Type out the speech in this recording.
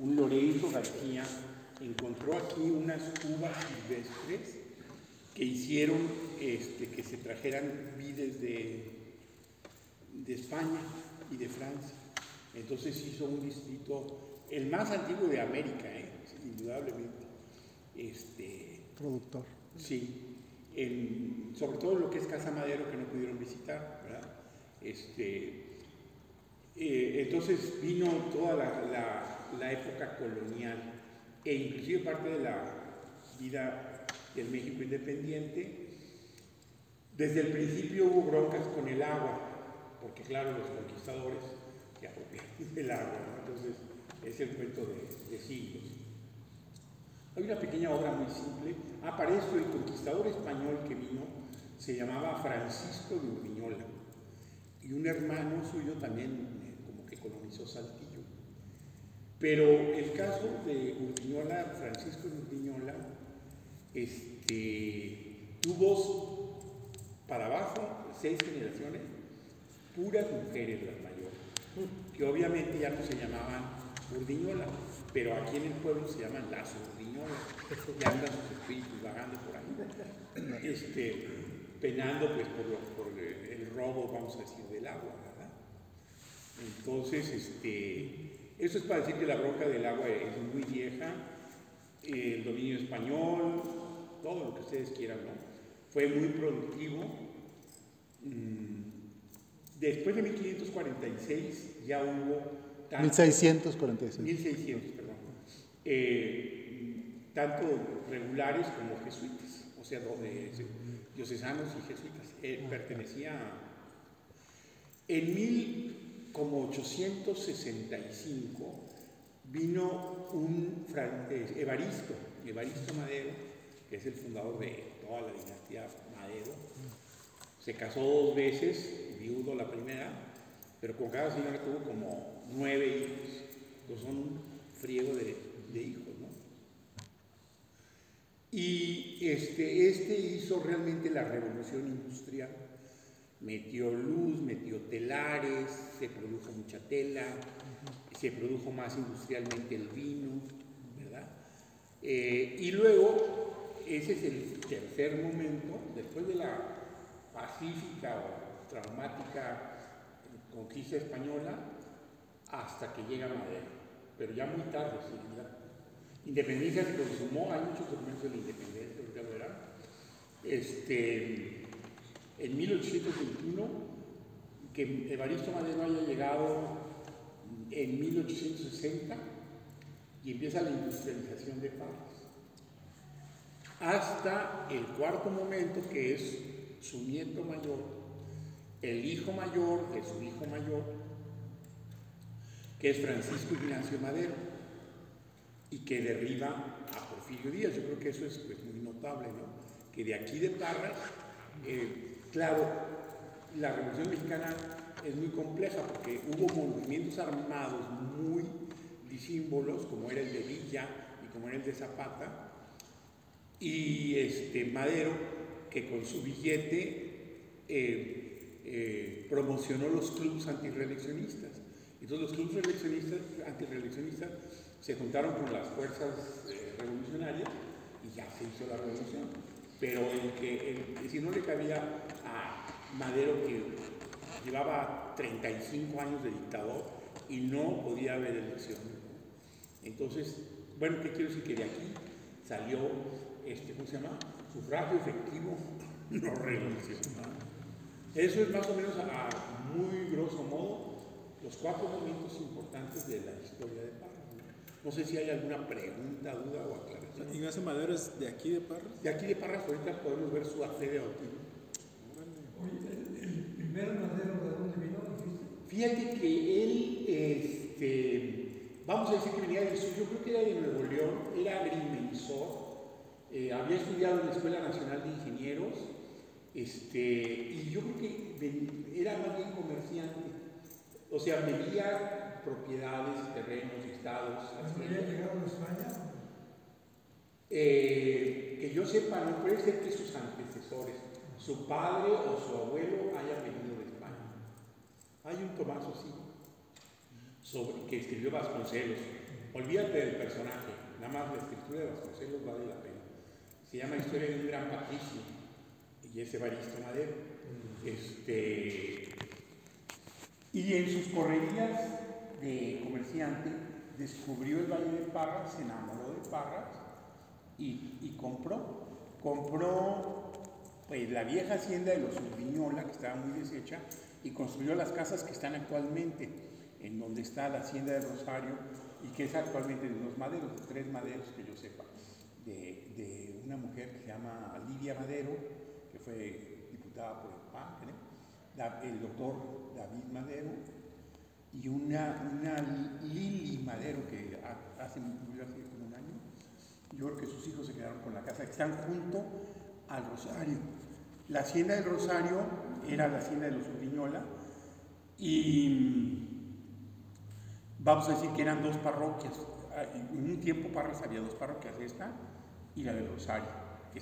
un Lorenzo García, encontró aquí unas uvas silvestres que hicieron este, que se trajeran vides de, de España y de Francia. Entonces hizo un distrito, el más antiguo de América, ¿eh? indudablemente. Este, Productor. Sí, sobre todo lo que es Casa Madero que no pudieron visitar, ¿verdad? Este, eh, entonces vino toda la, época colonial e inclusive parte de la vida del México independiente. Desde el principio hubo broncas con el agua, porque claro, los conquistadores se apropiaron del agua, entonces es el cuento de, de siglos. Hay una pequeña obra muy simple. Ah, el conquistador español que vino se llamaba Francisco de Urdiñola y un hermano suyo también colonizó Saltillo. Pero el caso de Urdiñola, Francisco Urdiñola, este, tuvo para abajo seis generaciones, puras mujeres las mayores, que obviamente ya no se llamaban Urdiñola, pero aquí en el pueblo se llaman las Urdiñolas, y andan sus espíritus vagando por ahí, este, penando pues por, por el robo, vamos a decir, del agua. Entonces, este, eso es para decir que la bronca del agua es muy vieja, eh, el dominio español, todo lo que ustedes quieran, ¿no? Fue muy productivo. Mm, Después de 1546 ya hubo tanto- 1646. 1600, perdón. Eh, tanto regulares como jesuitas, o sea, de- diocesanos y jesuitas. Eh, pertenecía a- En mil como 865 vino un Evaristo, Evaristo Madero, que es el fundador de toda la dinastía Madero. Se casó dos veces, viudo la primera, pero con cada señora tuvo como nueve hijos. Entonces son un friego de, de hijos, ¿no? Y este, este hizo realmente la revolución industrial. Metió luz, metió telares, se produjo mucha tela, se produjo más industrialmente el vino, ¿verdad? Eh, y luego, ese es el tercer momento, después de la pacífica o traumática conquista española, hasta que llega Madero, pero ya muy tarde, sí, la independencia se consumó, hay muchos documentos de la independencia, verán. Este, en 1821, que Evaristo Madero haya llegado en 1860 y empieza la industrialización de Parras. Hasta el cuarto momento, que es su nieto mayor, el hijo mayor de su hijo mayor, que es Francisco Ignacio Madero, y que derriba a Porfirio Díaz. Yo creo que eso es pues, muy notable, ¿no? Que de aquí de Parras, eh, claro, la Revolución Mexicana es muy compleja porque hubo movimientos armados muy disímbolos, como era el de Villa y como era el de Zapata, y este Madero, que con su billete eh, eh, promocionó los clubes antirreeleccionistas. Entonces los clubes reeleccionistas, antirreeleccionistas se juntaron con las fuerzas eh, revolucionarias y ya se hizo la revolución. Pero el que, si no le cabía a Madero que llevaba 35 años de dictador y no podía haber elecciones. Entonces, bueno, ¿qué quiero decir? Que de aquí salió, este, ¿cómo se llama? Sufragio efectivo, no reelección. ¿no? Eso es más o menos a, muy grosso modo los cuatro momentos importantes de la historia de Parras. ¿No? Sé si hay alguna pregunta, duda o aclaración. Ignacio Madero es de aquí de Parras. De aquí de Parras ahorita podemos ver su acta de bautismo. Oye, el, el primer madero de dónde vino. Fíjate que él, este, vamos a decir que venía del sur, yo creo que era de Nuevo León, era agrimensor, eh, había estudiado en la Escuela Nacional de Ingenieros, este, y yo creo que ven- era más bien comerciante, o sea, vendía propiedades, terrenos, estados. ¿No había llegado a España? Eh, que yo sepa, no puede ser que sus antecesores, su padre o su abuelo hayan venido de España. Hay un Tomaso así, sobre, que escribió Vasconcelos, olvídate del personaje, nada más la escritura de Vasconcelos vale la pena. Se llama Historia de un gran patricio y es Evaristo Madero. Este, y en sus correrías de comerciante descubrió el Valle de Parras, se enamoró de Parras y, compró. Compró pues, la vieja hacienda de los Urdiñola, que estaba muy deshecha, y construyó las casas que están actualmente, en donde está la hacienda de Rosario y que es actualmente de los maderos, de tres maderos que yo sepa, de, una mujer que se llama Lidia Madero, que fue diputada por el PAN, da- el doctor David Madero y una, una Lili Madero que ha- hace, como un año. Yo creo que sus hijos se quedaron con la casa, están junto al Rosario. La hacienda del Rosario era la hacienda de los Urdiñola y vamos a decir que eran dos parroquias. Ah, En un tiempo Parras había dos parroquias, esta y la del Rosario.